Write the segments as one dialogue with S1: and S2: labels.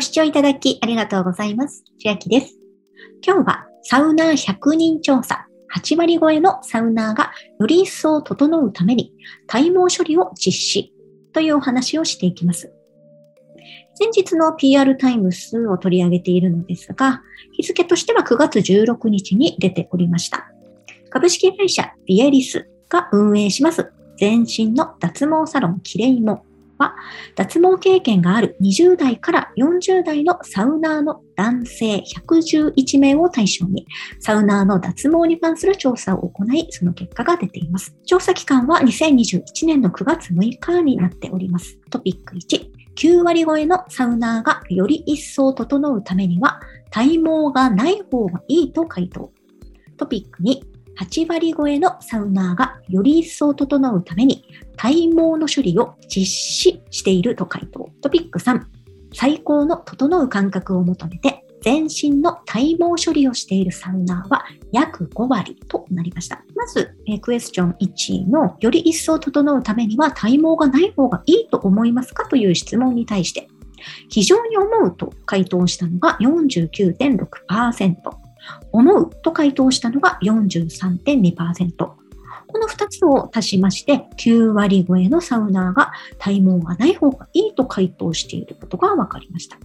S1: ご視聴いただきありがとうございます。千秋です。今日はサウナー100人調査。8割超えのサウナーがより一層整うために体毛処理を実施というお話をしていきます。先日の PR タイムスを取り上げているのですが、日付としては9月16日に出ておりました。株式会社ビエリスが運営します全身の脱毛サロンキレイモは、脱毛経験がある20代から40代のサウナーの男性111名を対象に、サウナーの脱毛に関する調査を行い、その結果が出ています。調査期間は2021年の9月6日になっております。トピック1、9割超えのサウナーがより一層整うためには、体毛がない方がいいと回答。トピック2、8割超えのサウナーがより一層整うために体毛の処理を実施していると回答。トピック3、最高の整う感覚を求めて全身の体毛処理をしているサウナーは約5割となりました。まず、えクエスチョン1のより一層整うためには体毛がない方がいいと思いますかという質問に対して、非常に思うと回答したのが49.6%。思うと回答したのが43.2%。この2つを足しまして9割超えのサウナーが体毛がない方がいいと回答していることが分かりました。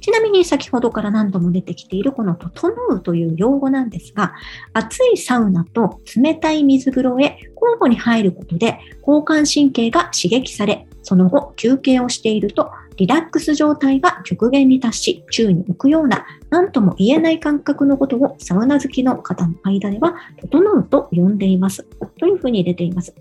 S1: ちなみに先ほどから何度も出てきているこの整うという用語なんですが、熱いサウナと冷たい水風呂へ交互に入ることで交感神経が刺激され、その後休憩をしているとリラックス状態が極限に達し、宙に浮くような何とも言えない感覚のことをサウナ好きの方の間では、整うと呼んでいます。というふうに出ています。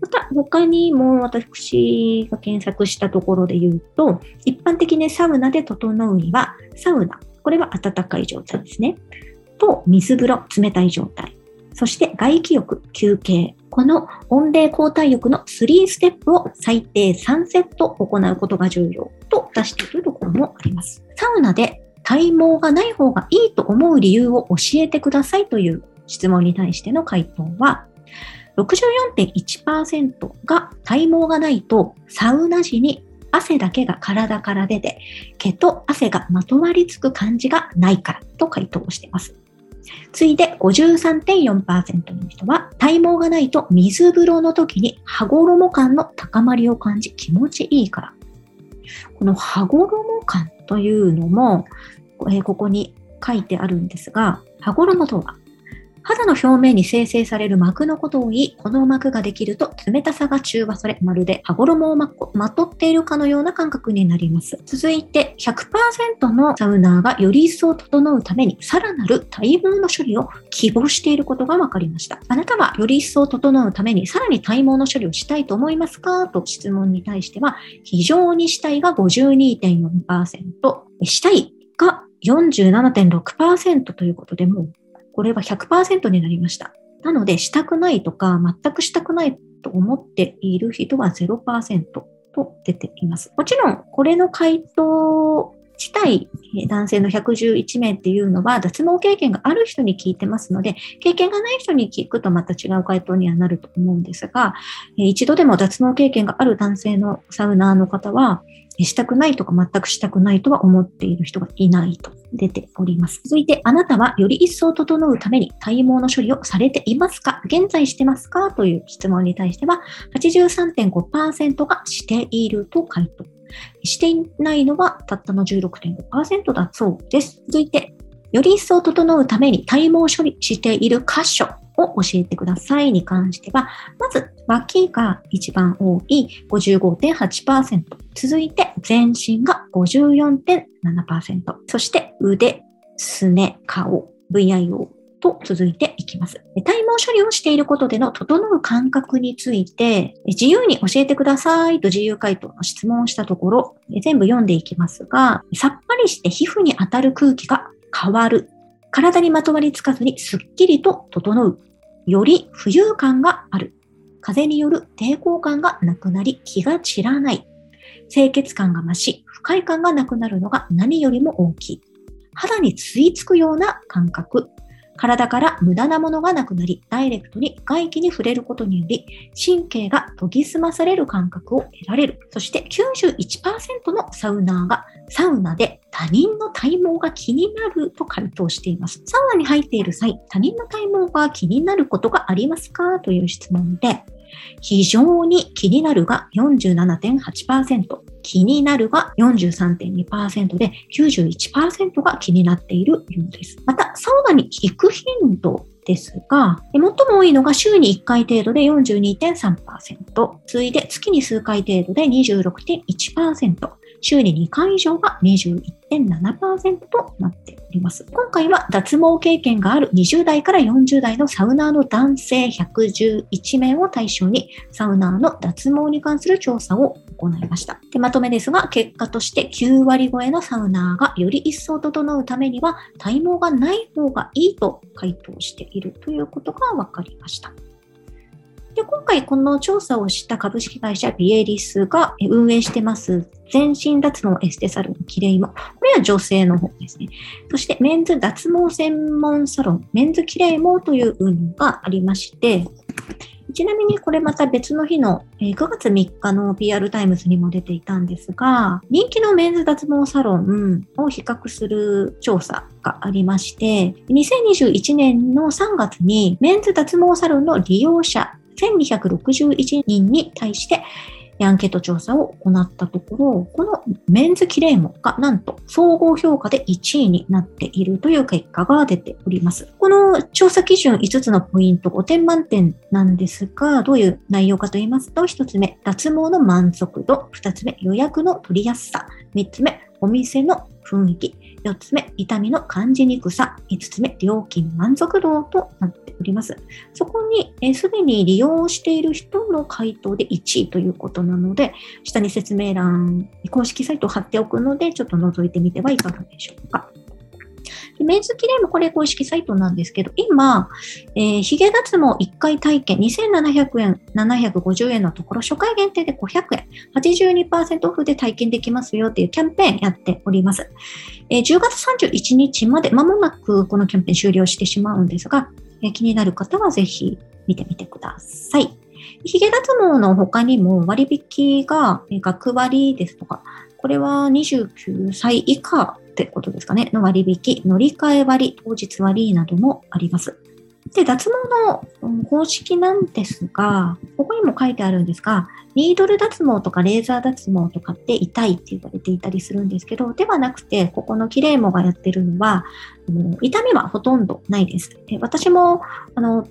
S1: また、他にも私が検索したところで言うと、一般的にサウナで整うには、サウナ、これは暖かい状態ですね。と、水風呂、冷たい状態。そして外気浴、休憩。この温冷交代浴の3ステップを最低3セット行うことが重要と出しているところもあります。サウナで体毛がない方がいいと思う理由を教えてくださいという質問に対しての回答は、64.1%が体毛がないとサウナ時に汗だけが体から出て毛と汗がまとわりつく感じがないからと回答しています。次いで53.4%の人は体毛がないと水風呂の時に羽衣感の高まりを感じ気持ちいいから。この羽衣感というのも、えー、ここに書いてあるんですが、羽衣とは肌の表面に生成される膜のことを言い、この膜ができると冷たさが中和され、まるで羽衣をままとっているかのような感覚になります。続いて、100%のサウナーがより一層整うために、さらなる体毛の処理を希望していることが分かりました。あなたはより一層整うために、さらに体毛の処理をしたいと思いますか？と質問に対しては、非常にしたいが52.4%、したいが47.6%ということで、もうこれは100%になりました。なので、したくないとか、全くしたくないと思っている人は0%と出ています。もちろん、これの回答自体、男性の111名っていうのは脱毛経験がある人に聞いてますので、経験がない人に聞くとまた違う回答にはなると思うんですが、一度でも脱毛経験がある男性のサウナーの方は、したくないとか全くしたくないとは思っている人がいないと出ております。続いて、あなたはより一層整うために体毛の処理をされていますか？現在してますか？という質問に対しては、83.5%がしていると回答。していないのはたったの16.5%だそうです。続いて、より一層整うために体毛処理している箇所を教えてくださいに関しては、まず脇が一番多い55.8%、続いて全身が54.7%、そして腕、すね、顔、VIO と続いていきます。体毛処理をしていることでの整う感覚について、自由に教えてくださいと自由回答の質問をしたところ、全部読んでいきますが、さっぱりして皮膚に当たる空気が変わる。体にまとわりつかずにすっきりと整う。より浮遊感がある。風による抵抗感がなくなり気が散らない。清潔感が増し、不快感がなくなるのが何よりも大きい。肌に吸い付くような感覚。体から無駄なものがなくなり、ダイレクトに外気に触れることにより、神経が研ぎ澄まされる感覚を得られる。そして91%のサウナーがサウナで他人の体毛が気になると回答しています。サウナに入っている際、他人の体毛が気になることがありますか？という質問で、非常に気になるが47.8%、気になるが43.2%で91%が気になっているようです。また、サウナに行く頻度ですが、最も多いのが週に1回程度で42.3%、次いで月に数回程度で26.1%、週に2回以上が21.7%となっております。今回は脱毛経験がある20代から40代のサウナーの男性111名を対象にサウナーの脱毛に関する調査を行いました。でまとめですが、結果として9割超えのサウナーがより一層整うためには体毛がない方がいいと回答しているということが分かりました。で、今回この調査をした株式会社ヴィエリスが運営してます全身脱毛エステサロンキレイモ。これは女性の方ですね。そしてメンズ脱毛専門サロンメンズキレイモというのがありまして、ちなみにこれまた別の日の9月3日の PR タイムズにも出ていたんですが、人気のメンズ脱毛サロンを比較する調査がありまして、2021年の3月にメンズ脱毛サロンの利用者1261人に対してアンケート調査を行ったところ、このメンズキレイモがなんと総合評価で1位になっているという結果が出ております。この調査基準5つのポイント5点満点なんですが、どういう内容かと言いますと、1つ目、脱毛の満足度、2つ目、予約の取りやすさ、3つ目、お店の雰囲気、4つ目、痛みの感じにくさ。5つ目、料金満足度となっおります。そこに、すでに利用している人の回答で1位ということなので、下に説明欄、公式サイトを貼っておくので、ちょっと覗いてみてはいかがでしょうか。メンズキレイもこれ公式サイトなんですけど、今、えー、髭脱毛1回体験2700円、750円のところ、初回限定で500円、82%オフで体験できますよっていうキャンペーンやっております。えー、10月31日まで間もなくこのキャンペーン終了してしまうんですが、え、気になる方はぜひ見てみてください。ヒゲ脱毛の他にも割引が学割ですとか、これは29歳以下ってことですかね、の割引、乗り換え割、当日割などもあります。で、脱毛の方式なんですが、ここにも書いてあるんですが、ニードル脱毛とかレーザー脱毛とかって痛いって言われていたりするんですけど、ではなくて、ここのキレイモがやってるのは、痛みはほとんどないです。私も、あの、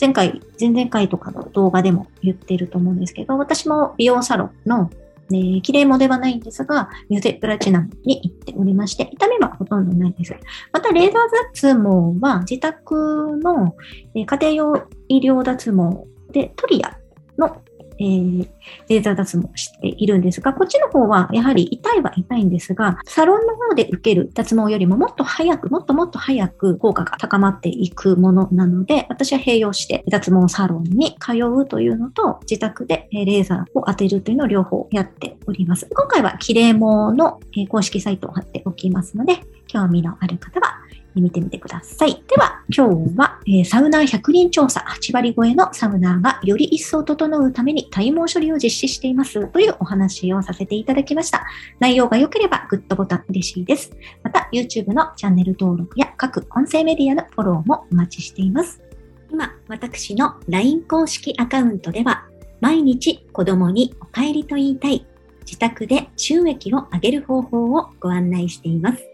S1: 前回、前々回とかの動画でも言ってると思うんですけど、私も美容サロンのね、綺麗もではないんですが、ミュゼプラチナムに行っておりまして、痛みはほとんどないです。また、レーザー脱毛は自宅のえ家庭用医療脱毛でトリアのえー、レーザー脱毛しているんですが、こっちの方はやはり痛いは痛いんですが、サロンの方で受ける脱毛よりももっと早く、もっともっと早く効果が高まっていくものなので、私は併用して脱毛サロンに通うというのと、自宅でレーザーを当てるというのを両方やっております。今回はキレイ毛の公式サイトを貼っておきますので、興味のある方は見てみてください。では、今日は、えー、サウナー100人調査8割超えのサウナーがより一層整うために体毛処理を実施していますというお話をさせていただきました。内容が良ければグッドボタン嬉しいです。また、YouTube のチャンネル登録や各音声メディアのフォローもお待ちしています。今、私の LINE 公式アカウントでは、毎日子供にお帰りと言いたい、自宅で収益を上げる方法をご案内しています。